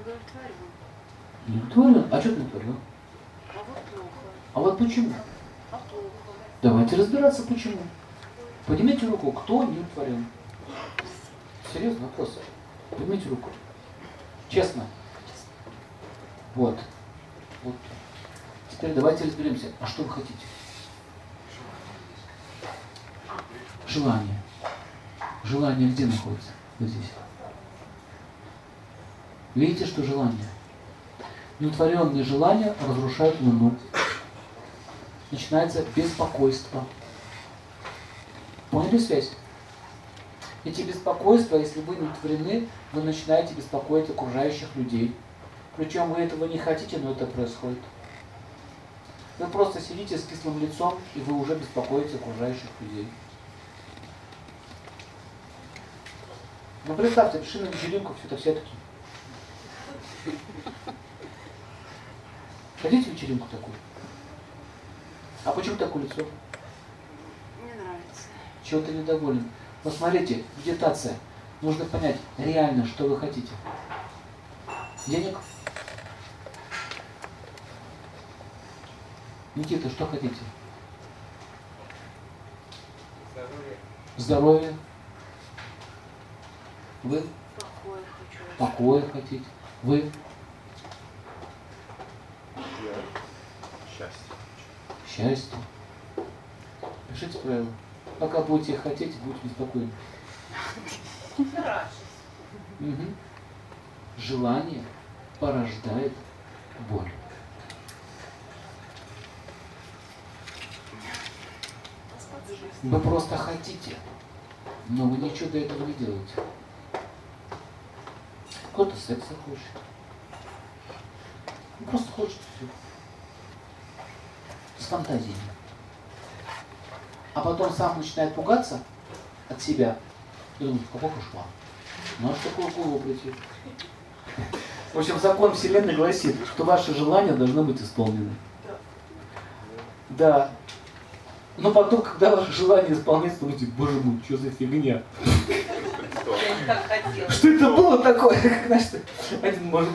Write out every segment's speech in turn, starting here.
удовлетворен. Не удовлетворен? А что ты не удовлетворен? А вот плохо. А вот почему? А плохо. Давайте разбираться, почему. Поднимите руку, кто не удовлетворен. Серьезный вопрос. Поднимите руку. Честно. Вот. Вот. Теперь давайте разберемся. А что вы хотите? Желание. Желание где находится? Вот здесь. Видите, что желание? Неутворенные желания разрушают Луну. Начинается беспокойство. Поняли связь? Эти беспокойства, если вы не утворены, вы начинаете беспокоить окружающих людей. Причем вы этого не хотите, но это происходит. Вы просто сидите с кислым лицом, и вы уже беспокоите окружающих людей. Ну представьте, пришли на вечеринку, все это все такие. Хотите вечеринку такую? А почему такое лицо? Мне нравится. Чего ты недоволен? Посмотрите, медитация. Нужно понять реально, что вы хотите. Денег? Никита, что хотите? Здоровье. Здоровье? Вы? Покой хочу. Покоя хотите? Вы? Я счастье. Счастье? Пишите правила. Пока будете хотеть, будете беспокойны. Мгм. Желание порождает боль. Вы просто хотите, но вы ничего для этого не делаете. Кто-то секса хочет. Ну, просто хочет все. С фантазиями. А потом сам начинает пугаться от себя. И думает, какой кошмар. Ну а что такое голову прийти? В общем, закон Вселенной гласит, что ваши желания должны быть исполнены. Да. Но потом, когда ваше желание исполняется, вы думаете, боже мой, что за фигня? Что это было такое? Как, знаешь, один мужик,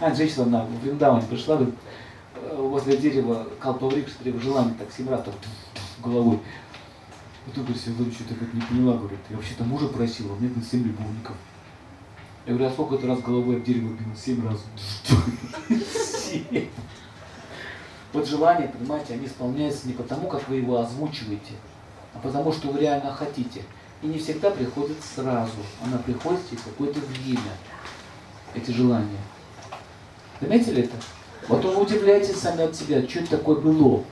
а, женщина на в Вриндаване пришла, говорит, э, возле дерева Калпаврик, что дерево желание так семь раз так головой. И тут говорит, я что-то как не поняла, говорит, я вообще-то мужа просила, у меня на семь любовников. Я говорю, а сколько ты раз головой об дерево бил? Семь раз. Вот желания, понимаете, они исполняются не потому, как вы его озвучиваете, а потому, что вы реально хотите. И не всегда приходит сразу. Она приходит через какое-то время, эти желания. Заметили это? Вот вы удивляетесь сами от себя, что это такое было.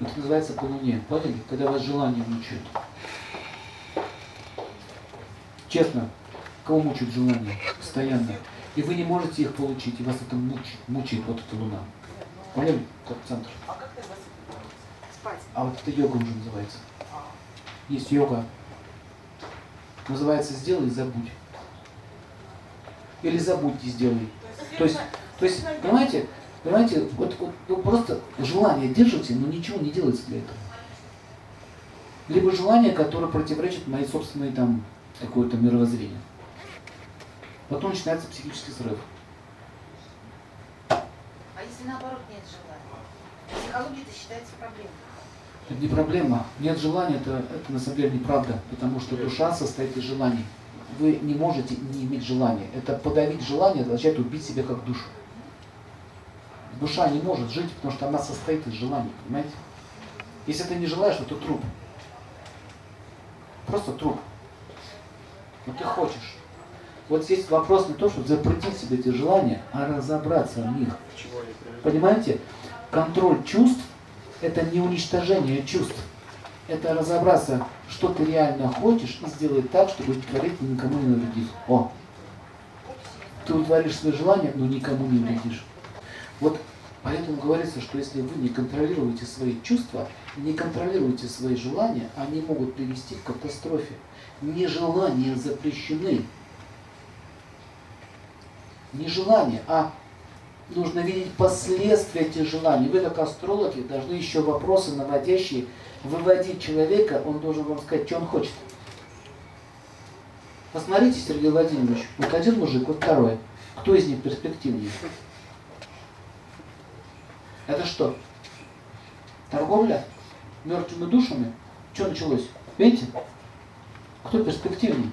Это называется по луне. Поняли? Когда вас желание мучают. Честно, кого мучают желания? Постоянно. И вы не можете их получить, и вас это мучает, мучает вот эта луна. Поняли? Как центр. Спать. А вот это йога уже называется. Есть йога. Называется «сделай и забудь». Или забудьте, сделай. То есть, то есть, понимаете, понимаете, вот, вот вы просто желание держите, но ничего не делается для этого. Либо желание, которое противоречит моей собственной там какое-то мировоззрение. Потом начинается психический срыв. А если наоборот нет желания? Психология это считается проблемой. Это не проблема. Нет желания, это, это на самом деле неправда, потому что душа состоит из желаний. Вы не можете не иметь желания. Это подавить желание означает убить себя как душу. Душа не может жить, потому что она состоит из желаний, понимаете? Если ты не желаешь, то ты труп. Просто труп. Но ты хочешь. Вот здесь вопрос не то, чтобы запретить себе эти желания, а разобраться в них. Понимаете? Контроль чувств – это не уничтожение чувств. Это разобраться, что ты реально хочешь, и сделать так, чтобы творить никому не навредить. О! Ты утворишь свои желания, но никому не вредишь. Вот поэтому говорится, что если вы не контролируете свои чувства, не контролируете свои желания, они могут привести к катастрофе. Нежелания запрещены. Не желания, а нужно видеть последствия этих желаний. Вы, как астрологи, должны еще вопросы наводящие выводить человека, он должен вам сказать, что он хочет. Посмотрите, Сергей Владимирович, вот один мужик, вот второй. Кто из них перспективнее? Это что? Торговля? Мертвыми душами? Что началось? Видите? Кто перспективнее?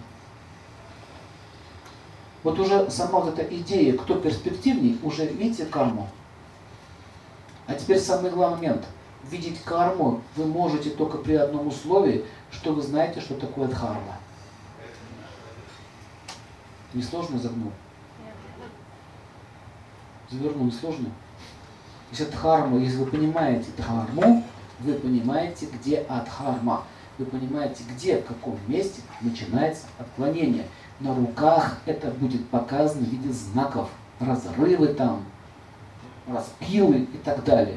Вот уже сама вот эта идея, кто перспективней, уже видите карму. А теперь самый главный момент. Видеть карму вы можете только при одном условии, что вы знаете, что такое дхарма. Несложно загнул? Завернул сложно? Если дхарма, если вы понимаете дхарму, вы понимаете, где адхарма. Вы понимаете, где, в каком месте начинается отклонение. На руках это будет показано в виде знаков. Разрывы там, распилы и так далее.